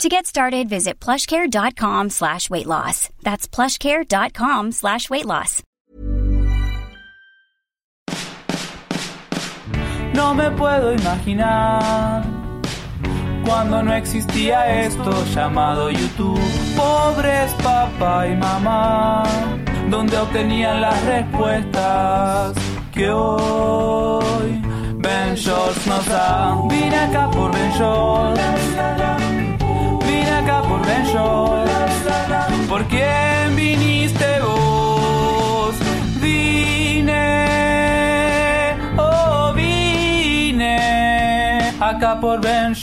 To get started, visit plushcare.com slash weight loss. That's plushcare.com slash weight loss. No me puedo imaginar cuando no existía esto llamado YouTube. Pobres papá y mamá, donde obtenían las respuestas que hoy Ben Shorts nos da. Vine acá por Ben Shorts. Acá por Shorts. ¿Por quién viniste vos? Vine, oh vine acá por Ben.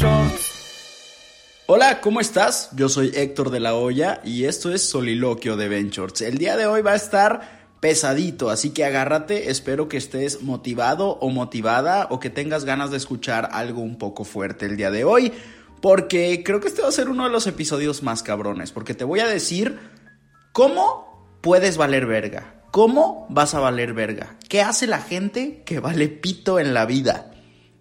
Hola, ¿cómo estás? Yo soy Héctor de la Hoya y esto es Soliloquio de Ventures. El día de hoy va a estar pesadito, así que agárrate, espero que estés motivado o motivada o que tengas ganas de escuchar algo un poco fuerte el día de hoy, porque creo que este va a ser uno de los episodios más cabrones, porque te voy a decir cómo puedes valer verga, cómo vas a valer verga, qué hace la gente que vale pito en la vida.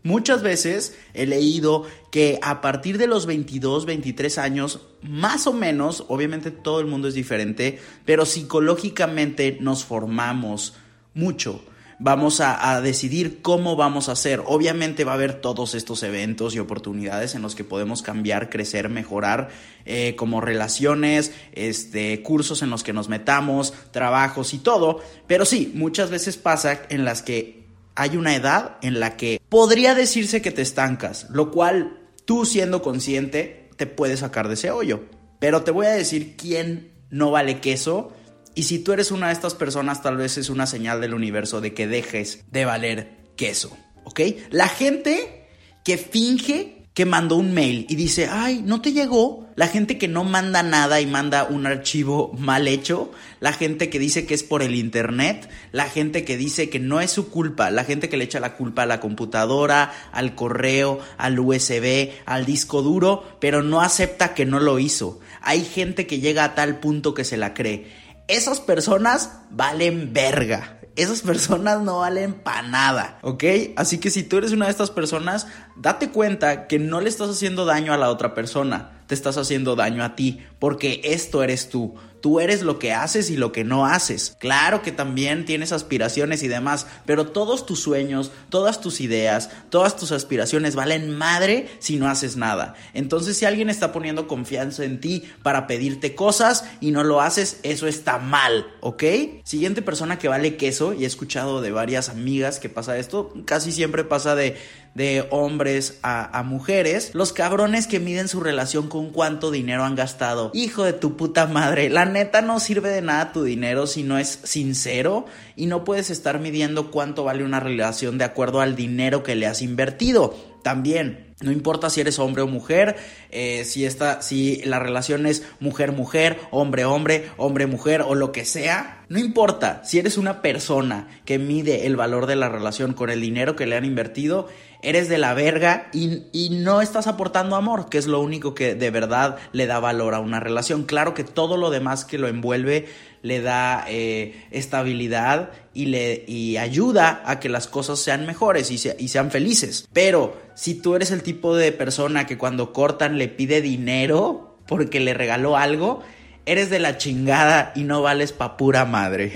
Muchas veces he leído que a partir de los 22, 23 años, más o menos, obviamente todo el mundo es diferente, pero psicológicamente nos formamos mucho. Vamos a, decidir cómo vamos a hacer. Obviamente va a haber todos estos eventos y oportunidades en los que podemos cambiar, crecer, mejorar, eh, como relaciones, este, cursos en los que nos metamos, trabajos y todo. Pero sí, muchas veces pasa en las que hay una edad en la que podría decirse que te estancas, lo cual tú siendo consciente te puedes sacar de ese hoyo. Pero te voy a decir quién no vale queso y si tú eres una de estas personas tal vez es una señal del universo de que dejes de valer queso, ¿ok? La gente que finge que mandó un mail y dice, ay, no te llegó. La gente que no manda nada y manda un archivo mal hecho. La gente que dice que es por el internet. La gente que dice que no es su culpa. La gente que le echa la culpa a la computadora, al correo, al USB, al disco duro, pero no acepta que no lo hizo. Hay gente que llega a tal punto que se la cree. Esas personas valen verga esas personas no valen para nada, ¿ok? Así que si tú eres una de estas personas, date cuenta que no le estás haciendo daño a la otra persona, te estás haciendo daño a ti, porque esto eres tú. Tú eres lo que haces y lo que no haces. Claro que también tienes aspiraciones y demás, pero todos tus sueños, todas tus ideas, todas tus aspiraciones valen madre si no haces nada. Entonces si alguien está poniendo confianza en ti para pedirte cosas y no lo haces, eso está mal, ¿ok? Siguiente persona que vale queso, y he escuchado de varias amigas que pasa esto, casi siempre pasa de de hombres a, mujeres, los cabrones que miden su relación con cuánto dinero han gastado. Hijo de tu puta madre, la neta no sirve de nada tu dinero si no es sincero y no puedes estar midiendo cuánto vale una relación de acuerdo al dinero que le has invertido. También, no importa si eres hombre o mujer, eh, si, esta, si la relación es mujer-mujer, hombre-hombre, hombre-mujer o lo que sea. No importa si eres una persona que mide el valor de la relación con el dinero que le han invertido, eres de la verga y, y, no estás aportando amor, que es lo único que de verdad le da valor a una relación. Claro que todo lo demás que lo envuelve le da eh, estabilidad y, le, y ayuda a que las cosas sean mejores y, se, y sean felices. Pero si tú eres el tipo de persona que cuando cortan le pide dinero porque le regaló algo, eres de la chingada y no vales pa' pura madre.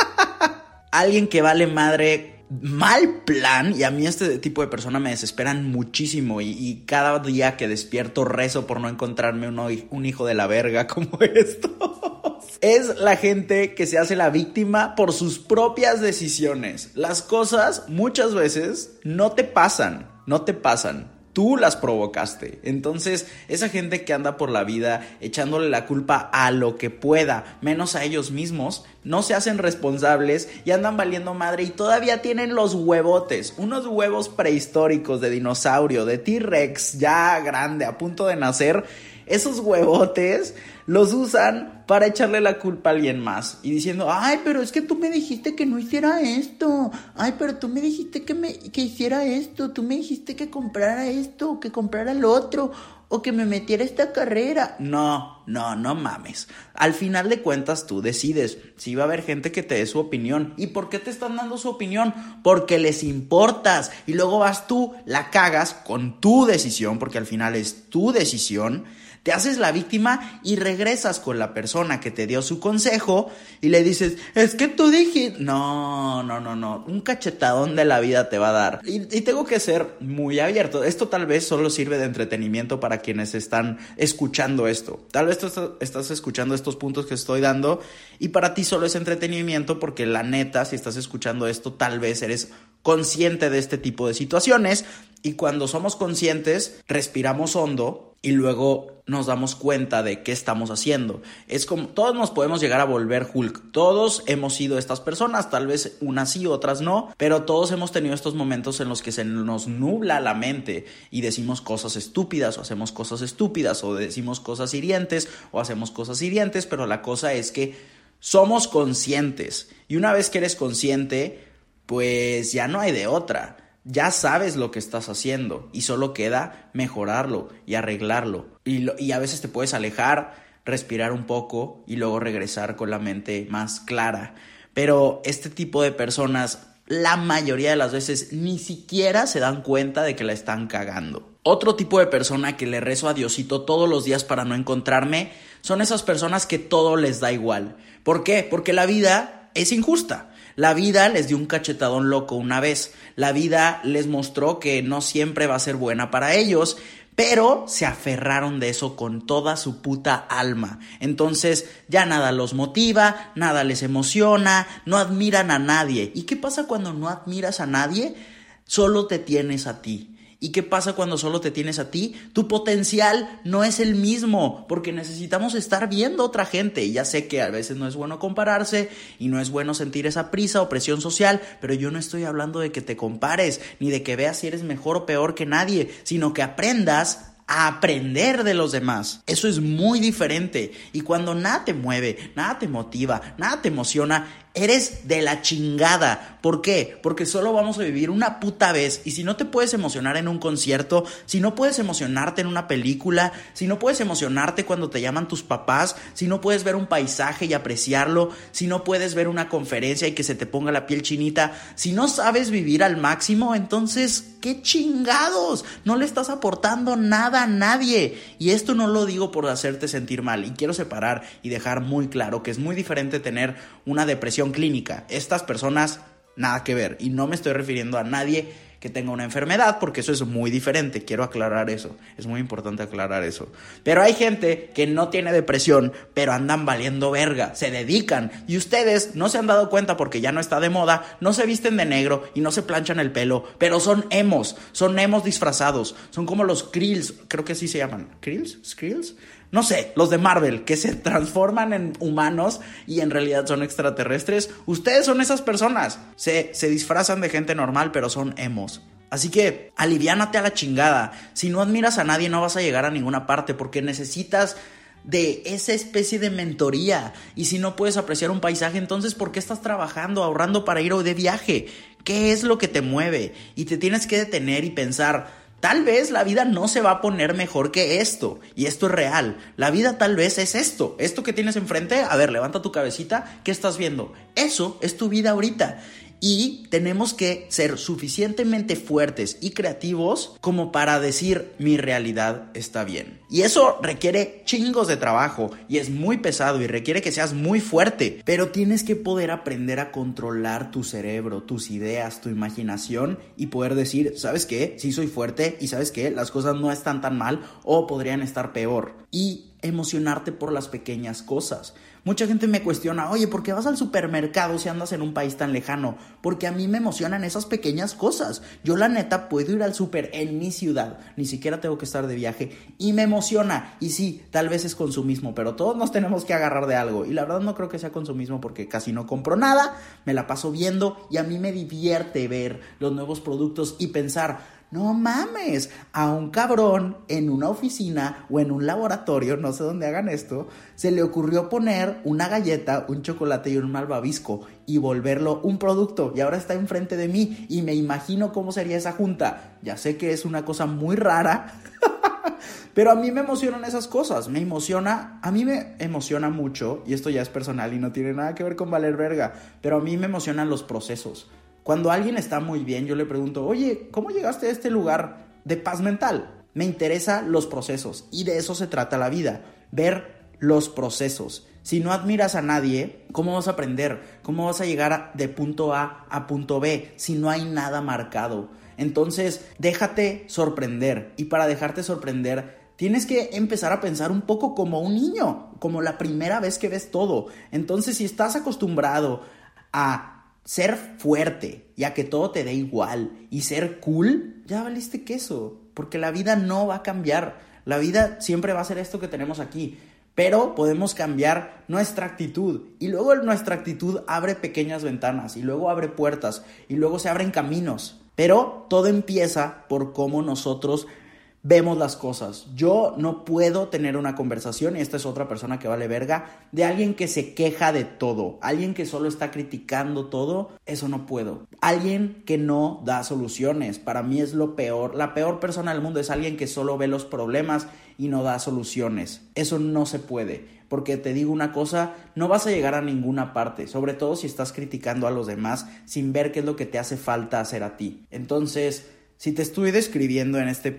Alguien que vale madre mal plan y a mí este tipo de persona me desesperan muchísimo y, cada día que despierto rezo por no encontrarme un hijo de la verga como esto. Es la gente que se hace la víctima por sus propias decisiones. Las cosas muchas veces no te pasan, no te pasan tú las provocaste. Entonces, esa gente que anda por la vida echándole la culpa a lo que pueda, menos a ellos mismos, no se hacen responsables y andan valiendo madre y todavía tienen los huevotes, unos huevos prehistóricos de dinosaurio, de T-Rex ya grande, a punto de nacer. Esos huevotes los usan para echarle la culpa a alguien más y diciendo, ay, pero es que tú me dijiste que no hiciera esto, ay, pero tú me dijiste que, me, que hiciera esto, tú me dijiste que comprara esto, que comprara lo otro, o que me metiera esta carrera. No, no, no mames. Al final de cuentas tú decides si va a haber gente que te dé su opinión. ¿Y por qué te están dando su opinión? Porque les importas. Y luego vas tú, la cagas con tu decisión, porque al final es tu decisión te haces la víctima y regresas con la persona que te dio su consejo y le dices, es que tú dijiste, no, no, no, no, un cachetadón de la vida te va a dar. Y, tengo que ser muy abierto. Esto tal vez solo sirve de entretenimiento para quienes están escuchando esto. Tal vez tú estás escuchando estos puntos que estoy dando y para ti solo es entretenimiento porque la neta, si estás escuchando esto, tal vez eres consciente de este tipo de situaciones y cuando somos conscientes, respiramos hondo y luego nos damos cuenta de qué estamos haciendo. Es como todos nos podemos llegar a volver Hulk. Todos hemos sido estas personas, tal vez unas sí, otras no, pero todos hemos tenido estos momentos en los que se nos nubla la mente y decimos cosas estúpidas o hacemos cosas estúpidas o decimos cosas hirientes o hacemos cosas hirientes, pero la cosa es que somos conscientes y una vez que eres consciente, pues ya no hay de otra ya sabes lo que estás haciendo y solo queda mejorarlo y arreglarlo. Y, a veces te puedes alejar, respirar un poco y luego regresar con la mente más clara. Pero este tipo de personas, la mayoría de las veces, ni siquiera se dan cuenta de que la están cagando. Otro tipo de persona que le rezo a Diosito todos los días para no encontrarme son esas personas que todo les da igual. ¿Por qué? Porque la vida es injusta. La vida les dio un cachetadón loco una vez. La vida les mostró que no siempre va a ser buena para ellos, pero se aferraron de eso con toda su puta alma. Entonces ya nada los motiva, nada les emociona, no admiran a nadie. ¿Y qué pasa cuando no admiras a nadie? Solo te tienes a ti. ¿Y qué pasa cuando solo te tienes a ti? Tu potencial no es el mismo, porque necesitamos estar viendo otra gente. Y ya sé que a veces no es bueno compararse y no es bueno sentir esa prisa o presión social, pero yo no estoy hablando de que te compares, ni de que veas si eres mejor o peor que nadie, sino que aprendas a aprender de los demás. Eso es muy diferente. Y cuando nada te mueve, nada te motiva, nada te emociona, eres de la chingada. ¿Por qué? Porque solo vamos a vivir una puta vez. Y si no te puedes emocionar en un concierto, si no puedes emocionarte en una película, si no puedes emocionarte cuando te llaman tus papás, si no puedes ver un paisaje y apreciarlo, si no puedes ver una conferencia y que se te ponga la piel chinita, si no sabes vivir al máximo, entonces, ¿qué chingados? No le estás aportando nada a nadie. Y esto no lo digo por hacerte sentir mal. Y quiero separar y dejar muy claro que es muy diferente tener una depresión clínica. Estas personas, nada que ver. Y no me estoy refiriendo a nadie que tenga una enfermedad, porque eso es muy diferente. Quiero aclarar eso. Es muy importante aclarar eso. Pero hay gente que no tiene depresión, pero andan valiendo verga, se dedican. Y ustedes no se han dado cuenta porque ya no está de moda, no se visten de negro y no se planchan el pelo, pero son emos, son emos disfrazados. Son como los Krills, creo que así se llaman. ¿Krills? ¿Skrills? No sé, los de Marvel, que se transforman en humanos y en realidad son extraterrestres, ustedes son esas personas. Se, se disfrazan de gente normal, pero son emos. Así que aliviánate a la chingada. Si no admiras a nadie, no vas a llegar a ninguna parte porque necesitas de esa especie de mentoría. Y si no puedes apreciar un paisaje, entonces ¿por qué estás trabajando, ahorrando para ir de viaje? ¿Qué es lo que te mueve? Y te tienes que detener y pensar, Tal vez la vida no se va a poner mejor que esto, y esto es real. La vida tal vez es esto, esto que tienes enfrente, a ver, levanta tu cabecita, ¿qué estás viendo? Eso es tu vida ahorita y tenemos que ser suficientemente fuertes y creativos como para decir mi realidad está bien. Y eso requiere chingos de trabajo y es muy pesado y requiere que seas muy fuerte, pero tienes que poder aprender a controlar tu cerebro, tus ideas, tu imaginación y poder decir, ¿sabes qué? Sí soy fuerte y sabes qué? Las cosas no están tan mal o podrían estar peor. Y emocionarte por las pequeñas cosas. Mucha gente me cuestiona, oye, ¿por qué vas al supermercado si andas en un país tan lejano? Porque a mí me emocionan esas pequeñas cosas. Yo la neta puedo ir al super en mi ciudad, ni siquiera tengo que estar de viaje y me emociona. Y sí, tal vez es consumismo, pero todos nos tenemos que agarrar de algo. Y la verdad no creo que sea consumismo porque casi no compro nada, me la paso viendo y a mí me divierte ver los nuevos productos y pensar, No mames, a un cabrón en una oficina o en un laboratorio, no sé dónde hagan esto, se le ocurrió poner una galleta, un chocolate y un malvavisco y volverlo un producto y ahora está enfrente de mí y me imagino cómo sería esa junta. Ya sé que es una cosa muy rara. Pero a mí me emocionan esas cosas, me emociona, a mí me emociona mucho, y esto ya es personal y no tiene nada que ver con valer verga, pero a mí me emocionan los procesos. Cuando alguien está muy bien, yo le pregunto, oye, ¿cómo llegaste a este lugar de paz mental? Me interesan los procesos y de eso se trata la vida, ver los procesos. Si no admiras a nadie, ¿cómo vas a aprender? ¿Cómo vas a llegar de punto A a punto B si no hay nada marcado? Entonces, déjate sorprender y para dejarte sorprender, tienes que empezar a pensar un poco como un niño, como la primera vez que ves todo. Entonces, si estás acostumbrado a ser fuerte y a que todo te dé igual y ser cool, ya valiste queso, porque la vida no va a cambiar. La vida siempre va a ser esto que tenemos aquí, pero podemos cambiar nuestra actitud y luego nuestra actitud abre pequeñas ventanas y luego abre puertas y luego se abren caminos. Pero todo empieza por cómo nosotros vemos las cosas. Yo no puedo tener una conversación, y esta es otra persona que vale verga, de alguien que se queja de todo, alguien que solo está criticando todo, eso no puedo. Alguien que no da soluciones, para mí es lo peor. La peor persona del mundo es alguien que solo ve los problemas y no da soluciones. Eso no se puede. Porque te digo una cosa, no vas a llegar a ninguna parte, sobre todo si estás criticando a los demás sin ver qué es lo que te hace falta hacer a ti. Entonces, si te estoy describiendo en este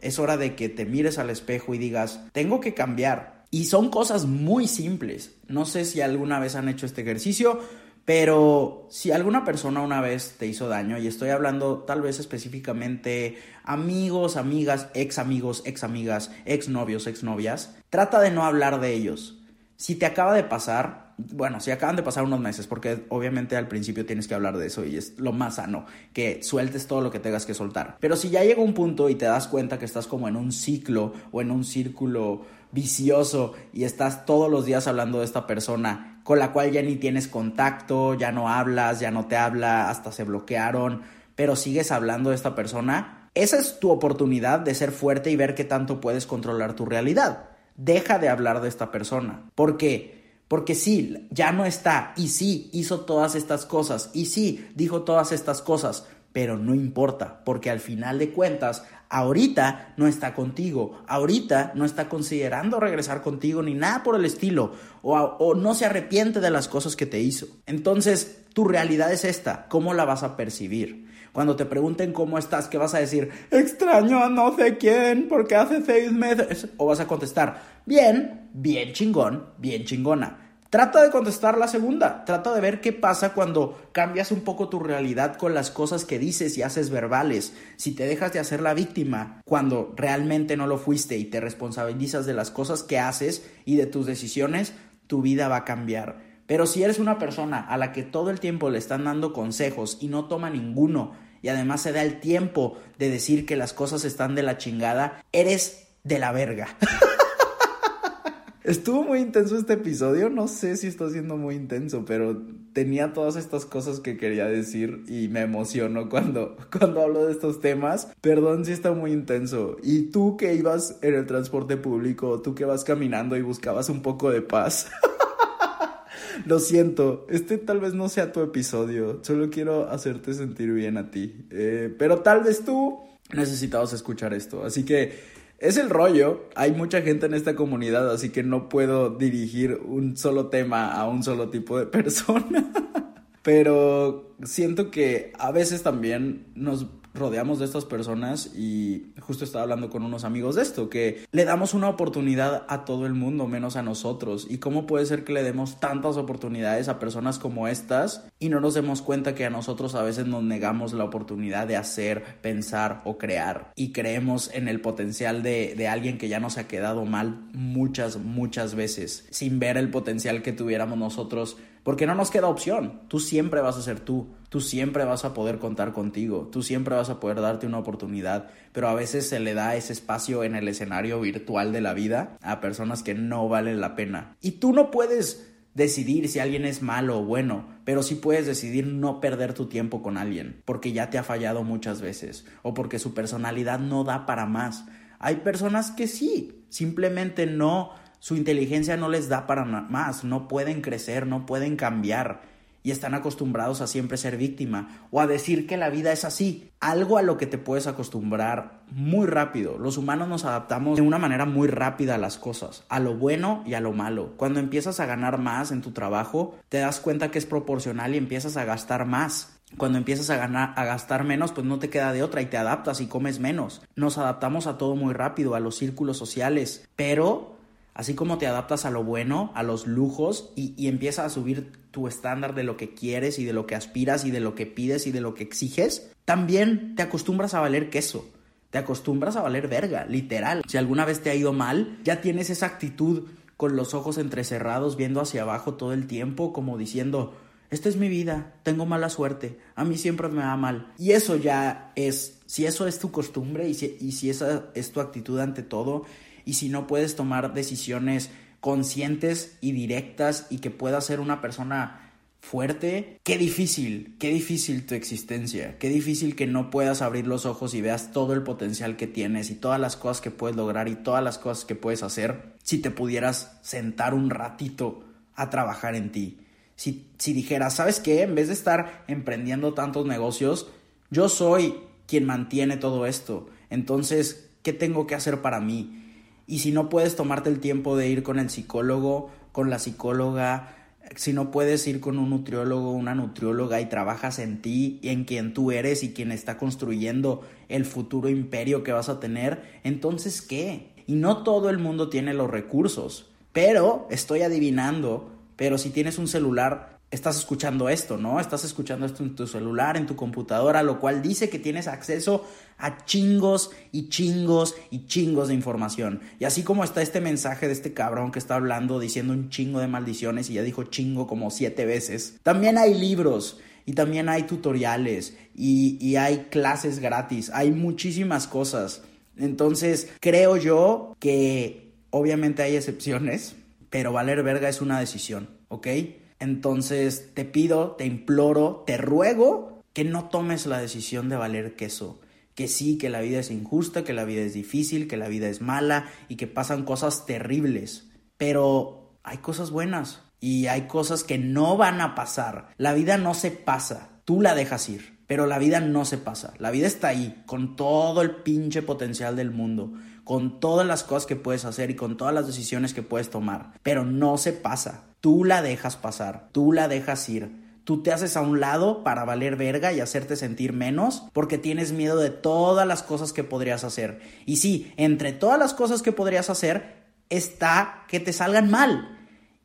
es hora de que te mires al espejo y digas, tengo que cambiar. Y son cosas muy simples. No sé si alguna vez han hecho este ejercicio, pero si alguna persona una vez te hizo daño, y estoy hablando tal vez específicamente amigos, amigas, ex amigos, ex amigas, ex novios, ex novias, trata de no hablar de ellos. Si te acaba de pasar, bueno, si acaban de pasar unos meses, porque obviamente al principio tienes que hablar de eso y es lo más sano, que sueltes todo lo que tengas que soltar. Pero si ya llega un punto y te das cuenta que estás como en un ciclo o en un círculo vicioso y estás todos los días hablando de esta persona con la cual ya ni tienes contacto, ya no hablas, ya no te habla, hasta se bloquearon, pero sigues hablando de esta persona, esa es tu oportunidad de ser fuerte y ver qué tanto puedes controlar tu realidad. Deja de hablar de esta persona. porque porque sí, ya no está, y sí, hizo todas estas cosas, y sí, dijo todas estas cosas, pero no importa, porque al final de cuentas, ahorita no está contigo, ahorita no está considerando regresar contigo ni nada por el estilo, o, o, no se arrepiente de las cosas que te hizo. Entonces, tu realidad es esta, ¿cómo la vas a percibir? Cuando te pregunten cómo estás, ¿qué vas a decir? Extraño a no sé quién, porque hace seis meses. O vas a contestar, bien, bien chingón, bien chingona. Trata de contestar la segunda, trata de ver qué pasa cuando cambias un poco tu realidad con las cosas que dices y haces verbales. Si te dejas de hacer la víctima cuando realmente no lo fuiste y te responsabilizas de las cosas que haces y de tus decisiones, tu vida va a cambiar. Pero si eres una persona a la que todo el tiempo le están dando consejos y no toma ninguno, y además se da el tiempo de decir que las cosas están de la chingada, eres de la verga. Estuvo muy intenso este episodio, no sé si está siendo muy intenso, pero tenía todas estas cosas que quería decir y me emociono cuando, cuando hablo de estos temas. Perdón si está muy intenso. Y tú que ibas en el transporte público, tú que vas caminando y buscabas un poco de paz. Lo siento, este tal vez no sea tu episodio, solo quiero hacerte sentir bien a ti. Eh, pero tal vez tú necesitabas escuchar esto, así que es el rollo. Hay mucha gente en esta comunidad, así que no puedo dirigir un solo tema a un solo tipo de persona. Pero siento que a veces también nos rodeamos de estas personas y justo estaba hablando con unos amigos de esto, que le damos una oportunidad a todo el mundo menos a nosotros. ¿Y cómo puede ser que le demos tantas oportunidades a personas como estas y no nos demos cuenta que a nosotros a veces nos negamos la oportunidad de hacer, pensar o crear y creemos en el potencial de, de alguien que ya nos ha quedado mal muchas, muchas veces sin ver el potencial que tuviéramos nosotros porque no nos queda opción. Tú siempre vas a ser tú. Tú siempre vas a poder contar contigo. Tú siempre vas a poder darte una oportunidad. Pero a veces se le da ese espacio en el escenario virtual de la vida a personas que no valen la pena. Y tú no puedes decidir si alguien es malo o bueno, pero sí puedes decidir no perder tu tiempo con alguien, porque ya te ha fallado muchas veces, o porque su personalidad no da para más. Hay personas que sí, simplemente no, su inteligencia no les da para más, no pueden crecer, no pueden cambiar y están acostumbrados a siempre ser víctima o a decir que la vida es así. Algo a lo que te puedes acostumbrar muy rápido. Los humanos nos adaptamos de una manera muy rápida a las cosas, a lo bueno y a lo malo. Cuando empiezas a ganar más en tu trabajo, te das cuenta que es proporcional y empiezas a gastar más. Cuando empiezas a ganar, a gastar menos, pues no te queda de otra y te adaptas y comes menos. Nos adaptamos a todo muy rápido, a los círculos sociales, pero Así como te adaptas a lo bueno, a los lujos y, y empiezas a subir tu estándar de lo que quieres y de lo que aspiras y de lo que pides y de lo que exiges, también te acostumbras a valer queso. Te acostumbras a valer verga, literal. Si alguna vez te ha ido mal, ya tienes esa actitud con los ojos entrecerrados viendo hacia abajo todo el tiempo como diciendo, esta es mi vida, tengo mala suerte, a mí siempre me va mal. Y eso ya es, si eso es tu costumbre y si, y si esa es tu actitud ante todo, y si no puedes tomar decisiones conscientes y directas y que puedas ser una persona fuerte, qué difícil, qué difícil tu existencia, qué difícil que no puedas abrir los ojos y veas todo el potencial que tienes y todas las cosas que puedes lograr y todas las cosas que puedes hacer si te pudieras sentar un ratito a trabajar en ti. Si, si dijeras, ¿sabes qué? En vez de estar emprendiendo tantos negocios, yo soy quien mantiene todo esto. Entonces, ¿qué tengo que hacer para mí? Y si no puedes tomarte el tiempo de ir con el psicólogo, con la psicóloga, si no puedes ir con un nutriólogo, una nutrióloga y trabajas en ti y en quien tú eres y quien está construyendo el futuro imperio que vas a tener, entonces ¿qué? Y no todo el mundo tiene los recursos, pero estoy adivinando, pero si tienes un celular estás escuchando esto, ¿no? Estás escuchando esto en tu celular, en tu computadora, lo cual dice que tienes acceso a chingos y chingos y chingos de información. Y así como está este mensaje de este cabrón que está hablando diciendo un chingo de maldiciones y ya dijo chingo como siete veces, también hay libros. Y también hay tutoriales y, y hay clases gratis, hay muchísimas cosas. Entonces, creo yo que obviamente hay excepciones, pero valer verga es una decisión, ¿ok? Entonces te pido, te imploro, te ruego que no tomes la decisión de valer queso. Que sí, que la vida es injusta, que la vida es difícil, que la vida es mala y que pasan cosas terribles. Pero hay cosas buenas y hay cosas que no van a pasar. La vida no se pasa, tú la dejas ir, pero la vida no se pasa. La vida está ahí, con todo el pinche potencial del mundo, con todas las cosas que puedes hacer y con todas las decisiones que puedes tomar, pero no se pasa. Tú la dejas pasar, tú la dejas ir. Tú te haces a un lado para valer verga y hacerte sentir menos porque tienes miedo de todas las cosas que podrías hacer. Y sí, entre todas las cosas que podrías hacer está que te salgan mal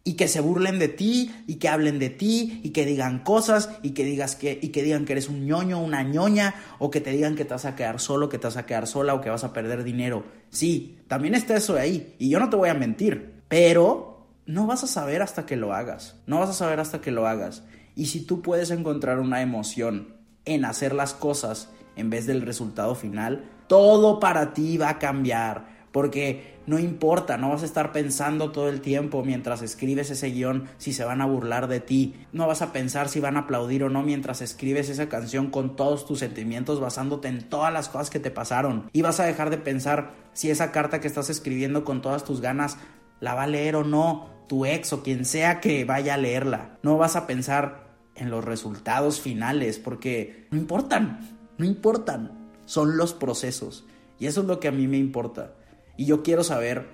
y que se burlen de ti y que hablen de ti y que digan cosas y que digas que y que digan que eres un ñoño, una ñoña o que te digan que te vas a quedar solo, que te vas a quedar sola o que vas a perder dinero. Sí, también está eso ahí y yo no te voy a mentir, pero no vas a saber hasta que lo hagas. No vas a saber hasta que lo hagas. Y si tú puedes encontrar una emoción en hacer las cosas en vez del resultado final, todo para ti va a cambiar. Porque no importa, no vas a estar pensando todo el tiempo mientras escribes ese guion si se van a burlar de ti. No vas a pensar si van a aplaudir o no mientras escribes esa canción con todos tus sentimientos basándote en todas las cosas que te pasaron. Y vas a dejar de pensar si esa carta que estás escribiendo con todas tus ganas la va a leer o no tu ex o quien sea que vaya a leerla. No vas a pensar en los resultados finales porque no importan, no importan, son los procesos. Y eso es lo que a mí me importa. Y yo quiero saber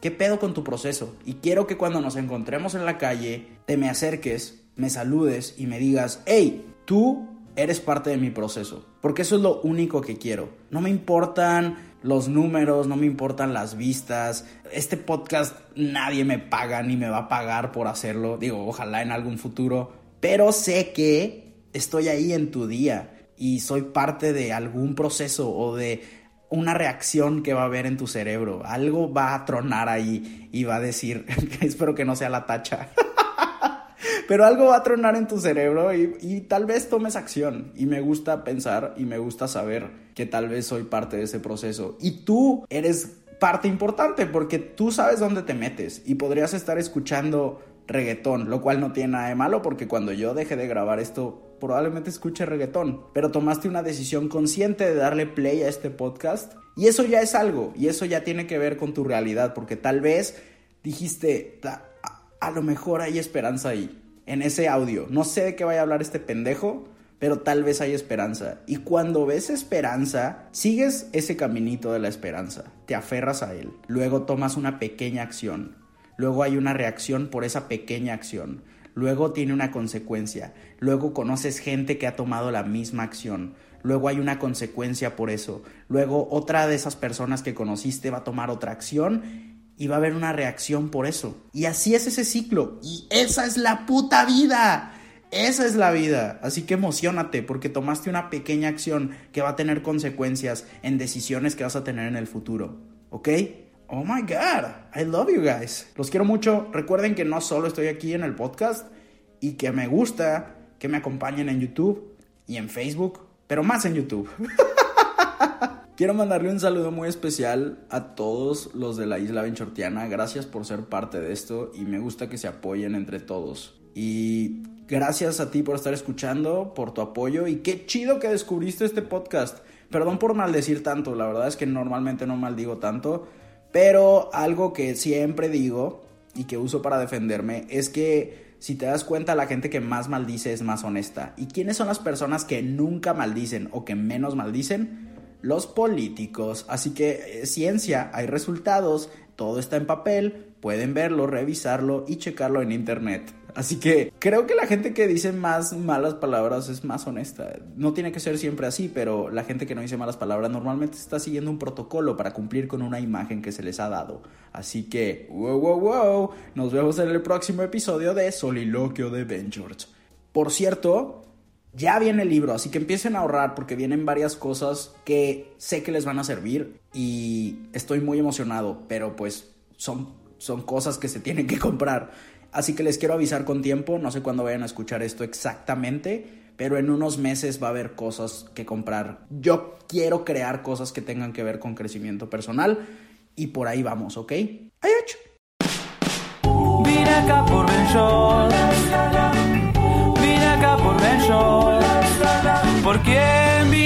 qué pedo con tu proceso. Y quiero que cuando nos encontremos en la calle, te me acerques, me saludes y me digas, hey, tú eres parte de mi proceso. Porque eso es lo único que quiero. No me importan los números, no me importan las vistas. Este podcast nadie me paga ni me va a pagar por hacerlo. Digo, ojalá en algún futuro. Pero sé que estoy ahí en tu día y soy parte de algún proceso o de una reacción que va a haber en tu cerebro. Algo va a tronar ahí y va a decir, espero que no sea la tacha. Pero algo va a tronar en tu cerebro y, tal vez tomes acción. Y me gusta pensar y me gusta saber que tal vez soy parte de ese proceso. Y tú eres parte importante porque tú sabes dónde te metes y podrías estar escuchando reggaetón, lo cual no tiene nada de malo porque cuando yo deje de grabar esto probablemente escuche reggaetón, pero tomaste una decisión consciente de darle play a este podcast. Y eso ya es algo y eso ya tiene que ver con tu realidad porque tal vez dijiste, a, a lo mejor hay esperanza ahí, en ese audio, no sé de qué vaya a hablar este pendejo, pero tal vez hay esperanza. Y cuando ves esperanza, sigues ese caminito de la esperanza, te aferras a él, luego tomas una pequeña acción, luego hay una reacción por esa pequeña acción, luego tiene una consecuencia, luego conoces gente que ha tomado la misma acción, luego hay una consecuencia por eso, luego otra de esas personas que conociste va a tomar otra acción y va a haber una reacción por eso. Y así es ese ciclo, y esa es la puta vida. Esa es la vida, así que emocionate porque tomaste una pequeña acción que va a tener consecuencias en decisiones que vas a tener en el futuro, ¿ok? Oh my god, I love you guys. Los quiero mucho. Recuerden que no solo estoy aquí en el podcast y que me gusta que me acompañen en YouTube y en Facebook, pero más en YouTube. Quiero mandarle un saludo muy especial a todos los de la isla Benchortiana. Gracias por ser parte de esto y me gusta que se apoyen entre todos. Y gracias a ti por estar escuchando, por tu apoyo y qué chido que descubriste este podcast. Perdón por maldecir tanto, la verdad es que normalmente no maldigo tanto, pero algo que siempre digo y que uso para defenderme es que si te das cuenta la gente que más maldice es más honesta. ¿Y quiénes son las personas que nunca maldicen o que menos maldicen? Los políticos. Así que eh, ciencia, hay resultados, todo está en papel, pueden verlo, revisarlo y checarlo en internet. Así que creo que la gente que dice más malas palabras es más honesta. No tiene que ser siempre así, pero la gente que no dice malas palabras normalmente está siguiendo un protocolo para cumplir con una imagen que se les ha dado. Así que, wow, wow, wow. Nos vemos en el próximo episodio de Soliloquio de Ben George. Por cierto, ya viene el libro, así que empiecen a ahorrar porque vienen varias cosas que sé que les van a servir y estoy muy emocionado, pero pues son, son cosas que se tienen que comprar. Así que les quiero avisar con tiempo, no sé cuándo vayan a escuchar esto exactamente, pero en unos meses va a haber cosas que comprar. Yo quiero crear cosas que tengan que ver con crecimiento personal y por ahí vamos, ¿ok? ¡Ay! Vine por. Vine por. ¿Por quién viniste